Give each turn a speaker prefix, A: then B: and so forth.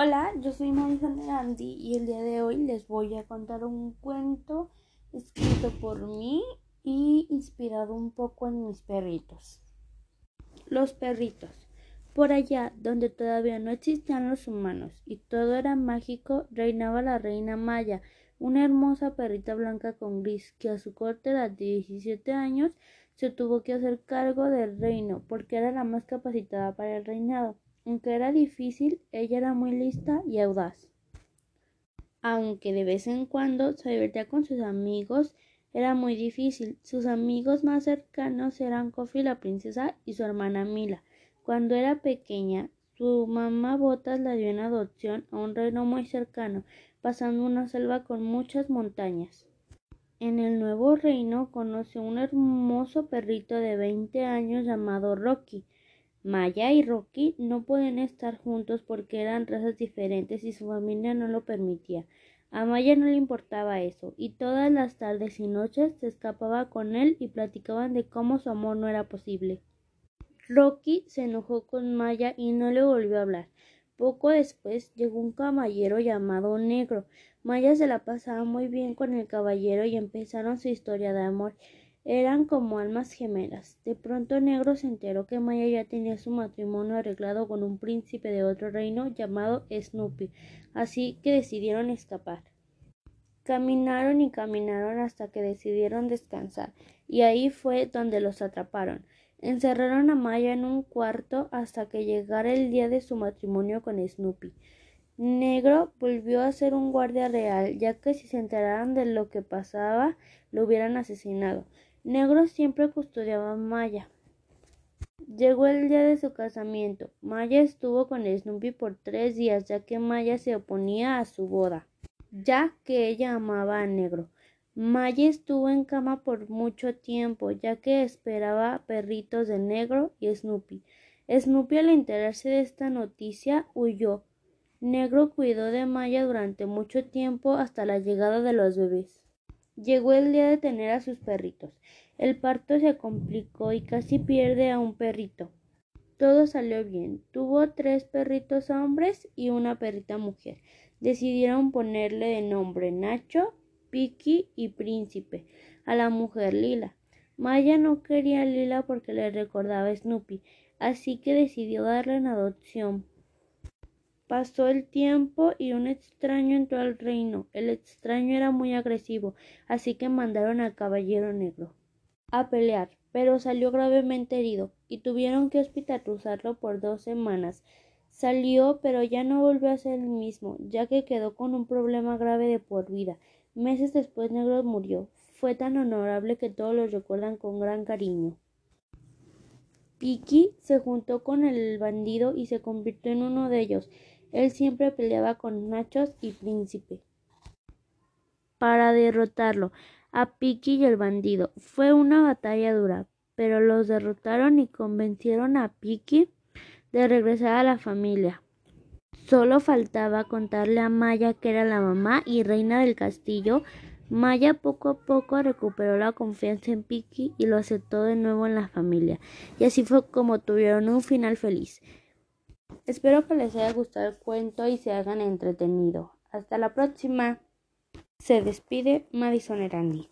A: Hola, yo soy Madison Erandi y el día de hoy les voy a contar un cuento escrito por mí y inspirado un poco en mis perritos. Los perritos. Por allá, donde todavía no existían los humanos y todo era mágico, reinaba la reina Maya, una hermosa perrita blanca con gris que a su corta edad de 17 años se tuvo que hacer cargo del reino porque era la más capacitada para el reinado. Aunque era difícil, ella era muy lista y audaz. Aunque de vez en cuando se divertía con sus amigos, era muy difícil. Sus amigos más cercanos eran Kofi la princesa y su hermana Mila. Cuando era pequeña, su mamá Botas la dio en adopción a un reino muy cercano, pasando una selva con muchas montañas. En el nuevo reino conoció un hermoso perrito de veinte años llamado Rocky. Maya y Rocky no pueden estar juntos porque eran razas diferentes y su familia no lo permitía. A Maya no le importaba eso, y todas las tardes y noches se escapaba con él y platicaban de cómo su amor no era posible. Rocky se enojó con Maya y no le volvió a hablar. Poco después llegó un caballero llamado Negro. Maya se la pasaba muy bien con el caballero y empezaron su historia de amor. Eran como almas gemelas. De pronto Negro se enteró que Maya ya tenía su matrimonio arreglado con un príncipe de otro reino llamado Snoopy, así que decidieron escapar. Caminaron y caminaron hasta que decidieron descansar, y ahí fue donde los atraparon. Encerraron a Maya en un cuarto hasta que llegara el día de su matrimonio con Snoopy. Negro volvió a ser un guardia real, ya que si se enteraran de lo que pasaba, lo hubieran asesinado. Negro siempre custodiaba a Maya. Llegó el día de su casamiento. Maya estuvo con Snoopy por tres días, ya que Maya se oponía a su boda, ya que ella amaba a Negro. Maya estuvo en cama por mucho tiempo, ya que esperaba perritos de Negro y Snoopy. Snoopy al enterarse de esta noticia huyó. Negro cuidó de Maya durante mucho tiempo hasta la llegada de los bebés. Llegó el día de tener a sus perritos. El parto se complicó y casi pierde a un perrito. Todo salió bien. Tuvo tres perritos hombres y una perrita mujer. Decidieron ponerle de nombre Nacho, Piki y Príncipe a la mujer Lila. Maya no quería a Lila porque le recordaba a Snoopy, así que decidió darle en adopción. Pasó el tiempo y un extraño entró al reino. El extraño era muy agresivo, así que mandaron al caballero negro a pelear, pero salió gravemente herido y tuvieron que hospitalizarlo por dos semanas. Salió, pero ya no volvió a ser el mismo, ya que quedó con un problema grave de por vida. Meses después Negro murió. Fue tan honorable que todos lo recuerdan con gran cariño. Piki se juntó con el bandido y se convirtió en uno de ellos. Él siempre peleaba con Nachos y Príncipe para derrotarlo a Piki y el bandido. Fue una batalla dura, pero los derrotaron y convencieron a Piki de regresar a la familia. Solo faltaba contarle a Maya que era la mamá y reina del castillo. Maya poco a poco recuperó la confianza en Piki y lo aceptó de nuevo en la familia. Y así fue como tuvieron un final feliz. Espero que les haya gustado el cuento y se hagan entretenido. Hasta la próxima. Se despide Madison Erandi.